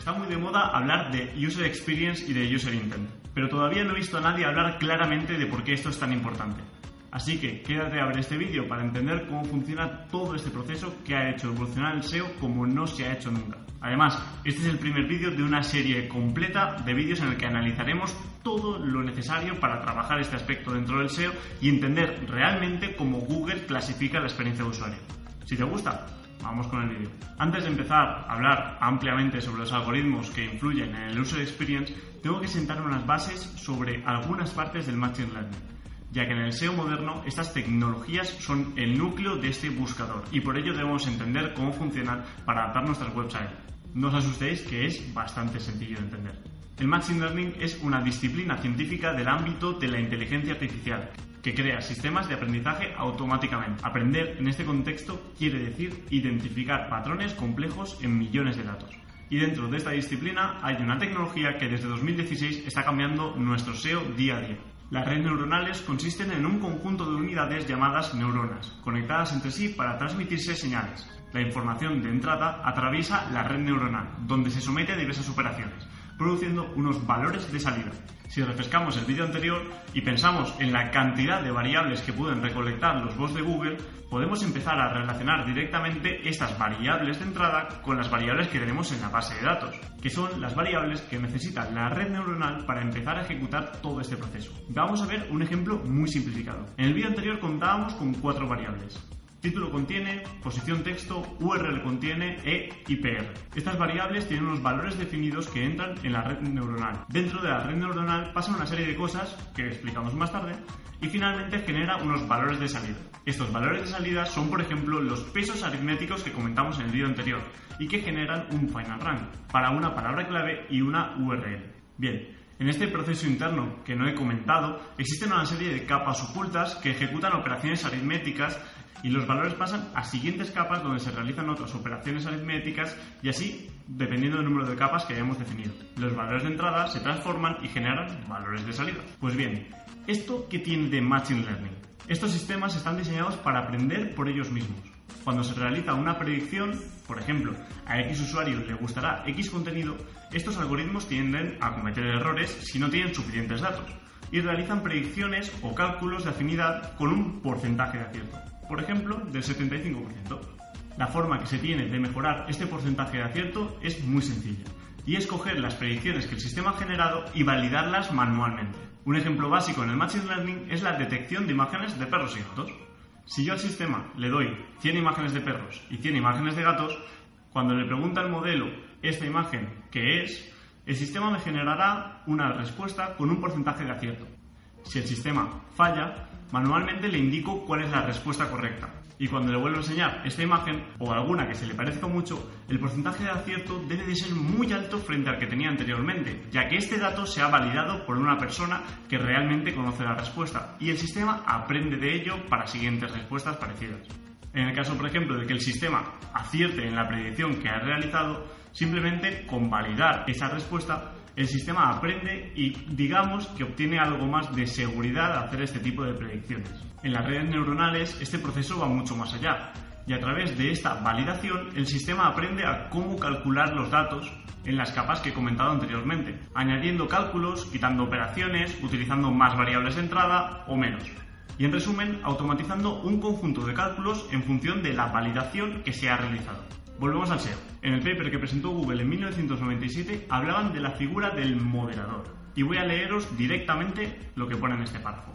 Está muy de moda hablar de User Experience y de User Intent, pero todavía no he visto a nadie hablar claramente de por qué esto es tan importante. Así que quédate a ver este vídeo para entender cómo funciona todo este proceso que ha hecho evolucionar el SEO como no se ha hecho nunca. Además, este es el primer vídeo de una serie completa de vídeos en el que analizaremos todo lo necesario para trabajar este aspecto dentro del SEO y entender realmente cómo Google clasifica la experiencia de usuario. Si te gusta, vamos con el vídeo. Antes de empezar a hablar ampliamente sobre los algoritmos que influyen en el user experience, tengo que sentar unas bases sobre algunas partes del Machine Learning ya que en el SEO moderno estas tecnologías son el núcleo de este buscador y por ello debemos entender cómo funcionan para adaptar nuestras websites. No os asustéis que es bastante sencillo de entender. El Machine Learning es una disciplina científica del ámbito de la inteligencia artificial que crea sistemas de aprendizaje automáticamente. Aprender en este contexto quiere decir identificar patrones complejos en millones de datos. Y dentro de esta disciplina hay una tecnología que desde 2016 está cambiando nuestro SEO día a día. Las redes neuronales consisten en un conjunto de unidades llamadas neuronas, conectadas entre sí para transmitirse señales. La información de entrada atraviesa la red neuronal, donde se somete a diversas operaciones produciendo unos valores de salida. Si refrescamos el vídeo anterior y pensamos en la cantidad de variables que pueden recolectar los bots de Google, podemos empezar a relacionar directamente estas variables de entrada con las variables que tenemos en la base de datos, que son las variables que necesita la red neuronal para empezar a ejecutar todo este proceso. Vamos a ver un ejemplo muy simplificado. En el vídeo anterior contábamos con cuatro variables. Título contiene, posición texto, URL contiene e IPR. Estas variables tienen unos valores definidos que entran en la red neuronal. Dentro de la red neuronal pasan una serie de cosas que explicamos más tarde y finalmente genera unos valores de salida. Estos valores de salida son, por ejemplo, los pesos aritméticos que comentamos en el vídeo anterior y que generan un final rank para una palabra clave y una URL. Bien, en este proceso interno que no he comentado, existen una serie de capas ocultas que ejecutan operaciones aritméticas y los valores pasan a siguientes capas donde se realizan otras operaciones aritméticas y así dependiendo del número de capas que hayamos definido. Los valores de entrada se transforman y generan valores de salida. Pues bien, ¿esto qué tiene de Machine Learning? Estos sistemas están diseñados para aprender por ellos mismos. Cuando se realiza una predicción, por ejemplo, a X usuario le gustará X contenido, estos algoritmos tienden a cometer errores si no tienen suficientes datos y realizan predicciones o cálculos de afinidad con un porcentaje de acierto por ejemplo, del 75%. La forma que se tiene de mejorar este porcentaje de acierto es muy sencilla, y es coger las predicciones que el sistema ha generado y validarlas manualmente. Un ejemplo básico en el Machine Learning es la detección de imágenes de perros y gatos. Si yo al sistema le doy 100 imágenes de perros y 100 imágenes de gatos, cuando le pregunta al modelo esta imagen qué es, el sistema me generará una respuesta con un porcentaje de acierto. Si el sistema falla, manualmente le indico cuál es la respuesta correcta. Y cuando le vuelvo a enseñar esta imagen o alguna que se le parezca mucho, el porcentaje de acierto debe de ser muy alto frente al que tenía anteriormente, ya que este dato se ha validado por una persona que realmente conoce la respuesta y el sistema aprende de ello para siguientes respuestas parecidas. En el caso, por ejemplo, de que el sistema acierte en la predicción que ha realizado, simplemente con validar esa respuesta el sistema aprende y digamos que obtiene algo más de seguridad al hacer este tipo de predicciones. En las redes neuronales este proceso va mucho más allá y a través de esta validación el sistema aprende a cómo calcular los datos en las capas que he comentado anteriormente, añadiendo cálculos, quitando operaciones, utilizando más variables de entrada o menos. Y en resumen, automatizando un conjunto de cálculos en función de la validación que se ha realizado. Volvemos al SEO. En el paper que presentó Google en 1997 hablaban de la figura del moderador. Y voy a leeros directamente lo que pone en este párrafo.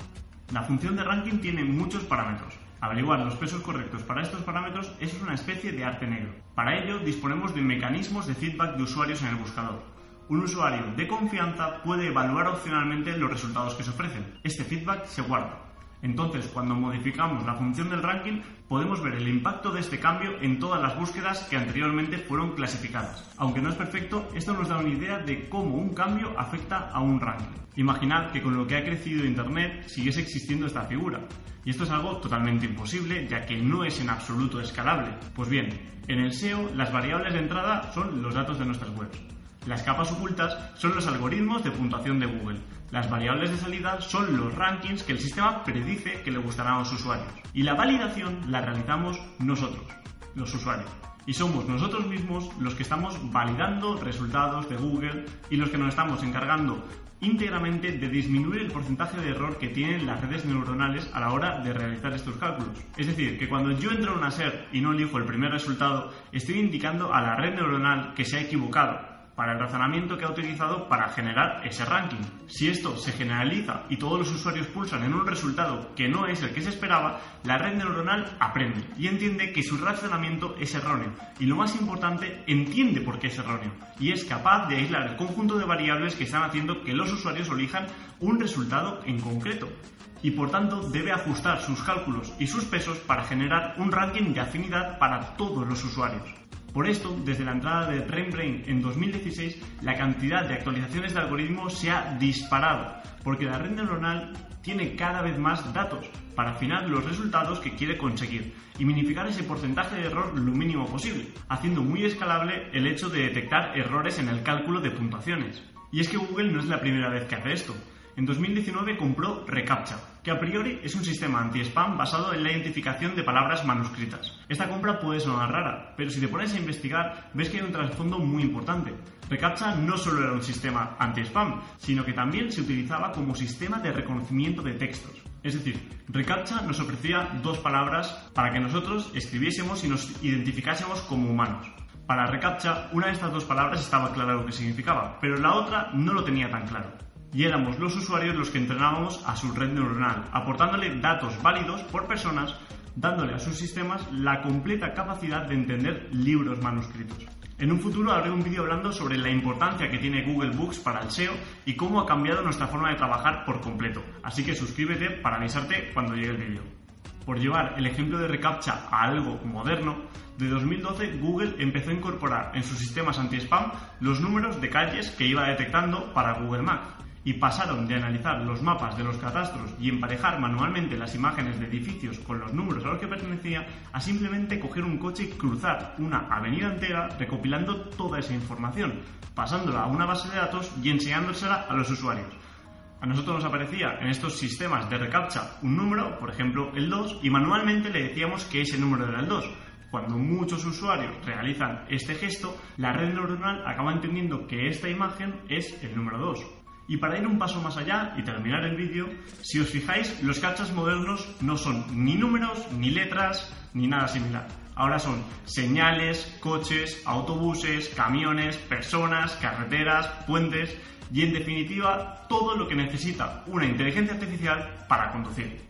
La función de ranking tiene muchos parámetros. Averiguar los pesos correctos para estos parámetros es una especie de arte negro. Para ello disponemos de mecanismos de feedback de usuarios en el buscador. Un usuario de confianza puede evaluar opcionalmente los resultados que se ofrecen. Este feedback se guarda. Entonces, cuando modificamos la función del ranking, podemos ver el impacto de este cambio en todas las búsquedas que anteriormente fueron clasificadas. Aunque no es perfecto, esto nos da una idea de cómo un cambio afecta a un ranking. Imaginad que con lo que ha crecido Internet siguiese existiendo esta figura. Y esto es algo totalmente imposible, ya que no es en absoluto escalable. Pues bien, en el SEO las variables de entrada son los datos de nuestras webs. Las capas ocultas son los algoritmos de puntuación de Google. Las variables de salida son los rankings que el sistema predice que le gustarán a los usuarios. Y la validación la realizamos nosotros, los usuarios. Y somos nosotros mismos los que estamos validando resultados de Google y los que nos estamos encargando íntegramente de disminuir el porcentaje de error que tienen las redes neuronales a la hora de realizar estos cálculos. Es decir, que cuando yo entro en una SER y no elijo el primer resultado, estoy indicando a la red neuronal que se ha equivocado para el razonamiento que ha utilizado para generar ese ranking. Si esto se generaliza y todos los usuarios pulsan en un resultado que no es el que se esperaba, la red neuronal aprende y entiende que su razonamiento es erróneo. Y lo más importante, entiende por qué es erróneo y es capaz de aislar el conjunto de variables que están haciendo que los usuarios elijan un resultado en concreto y por tanto debe ajustar sus cálculos y sus pesos para generar un ranking de afinidad para todos los usuarios. Por esto, desde la entrada de RainBrain en 2016, la cantidad de actualizaciones de algoritmos se ha disparado, porque la red neuronal tiene cada vez más datos para afinar los resultados que quiere conseguir y minificar ese porcentaje de error lo mínimo posible, haciendo muy escalable el hecho de detectar errores en el cálculo de puntuaciones. Y es que Google no es la primera vez que hace esto en 2019 compró reCAPTCHA, que a priori es un sistema anti-spam basado en la identificación de palabras manuscritas. Esta compra puede sonar rara, pero si te pones a investigar ves que hay un trasfondo muy importante. reCAPTCHA no solo era un sistema anti-spam, sino que también se utilizaba como sistema de reconocimiento de textos. Es decir, reCAPTCHA nos ofrecía dos palabras para que nosotros escribiésemos y nos identificásemos como humanos. Para reCAPTCHA, una de estas dos palabras estaba claro lo que significaba, pero la otra no lo tenía tan claro y éramos los usuarios los que entrenábamos a su red neuronal, aportándole datos válidos por personas, dándole a sus sistemas la completa capacidad de entender libros manuscritos. En un futuro haré un vídeo hablando sobre la importancia que tiene Google Books para el SEO y cómo ha cambiado nuestra forma de trabajar por completo. Así que suscríbete para avisarte cuando llegue el vídeo. Por llevar el ejemplo de reCAPTCHA a algo moderno, de 2012 Google empezó a incorporar en sus sistemas anti-spam los números de calles que iba detectando para Google Maps y pasaron de analizar los mapas de los catastros y emparejar manualmente las imágenes de edificios con los números a los que pertenecía a simplemente coger un coche y cruzar una avenida entera recopilando toda esa información, pasándola a una base de datos y enseñándosela a los usuarios. A nosotros nos aparecía en estos sistemas de recaptcha un número, por ejemplo el 2, y manualmente le decíamos que ese número era el 2. Cuando muchos usuarios realizan este gesto, la red neuronal acaba entendiendo que esta imagen es el número 2. Y para ir un paso más allá y terminar el vídeo, si os fijáis, los cachas modernos no son ni números, ni letras, ni nada similar. Ahora son señales, coches, autobuses, camiones, personas, carreteras, puentes y en definitiva todo lo que necesita una inteligencia artificial para conducir.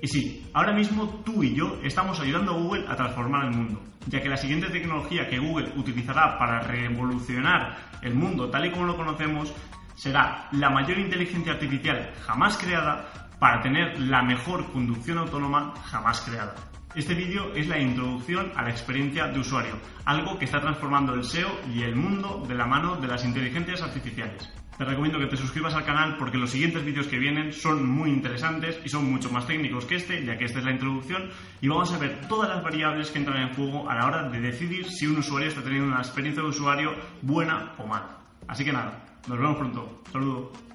Y sí, ahora mismo tú y yo estamos ayudando a Google a transformar el mundo, ya que la siguiente tecnología que Google utilizará para revolucionar el mundo tal y como lo conocemos será la mayor inteligencia artificial jamás creada para tener la mejor conducción autónoma jamás creada. Este vídeo es la introducción a la experiencia de usuario, algo que está transformando el SEO y el mundo de la mano de las inteligencias artificiales. Te recomiendo que te suscribas al canal porque los siguientes vídeos que vienen son muy interesantes y son mucho más técnicos que este, ya que esta es la introducción y vamos a ver todas las variables que entran en juego a la hora de decidir si un usuario está teniendo una experiencia de usuario buena o mala. Así que nada, nos vemos pronto. Saludos.